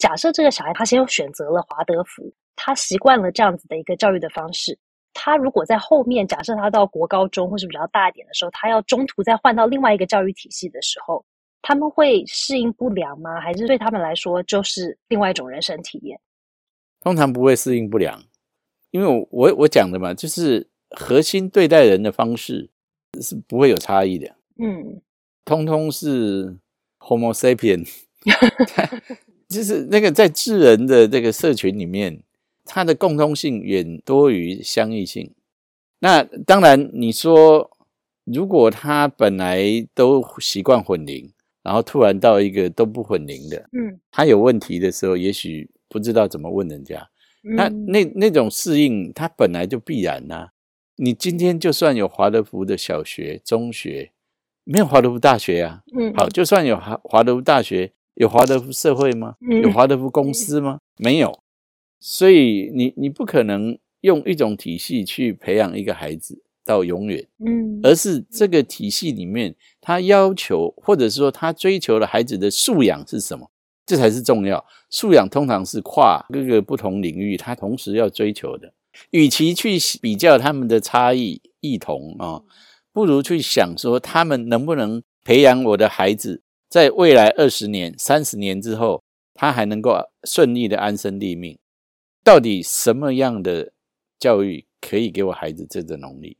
假设这个小孩他先选择了华德福，他习惯了这样子的一个教育的方式，他如果在后面假设他到国高中或是比较大一点的时候，他要中途再换到另外一个教育体系的时候，他们会适应不良吗？还是对他们来说就是另外一种人生体验？通常不会适应不良，因为我我我讲的嘛，就是核心对待人的方式是不会有差异的。嗯，通通是 Homo sapien，就是那个在智人的这个社群里面，它的共通性远多于相异性。那当然，你说如果他本来都习惯混龄，然后突然到一个都不混龄的，嗯，他有问题的时候，也许不知道怎么问人家。那嗯那那种适应，它本来就必然呐、你今天就算有华德福的小学、中学，没有华德福大学啊。嗯好，就算有华华德福大学，有华德福社会吗？嗯有华德福公司吗？没有。所以你你不可能用一种体系去培养一个孩子到永远，嗯而是这个体系里面，他要求或者是说他追求的孩子的素养是什么，这才是重要。素养通常是跨各个不同领域，他同时要追求的。与其去比较他们的差异异同啊、不如去想说他们能不能培养我的孩子，在未来二十年、三十年之后，他还能够顺利的安身立命。到底什么样的教育可以给我孩子这种能力？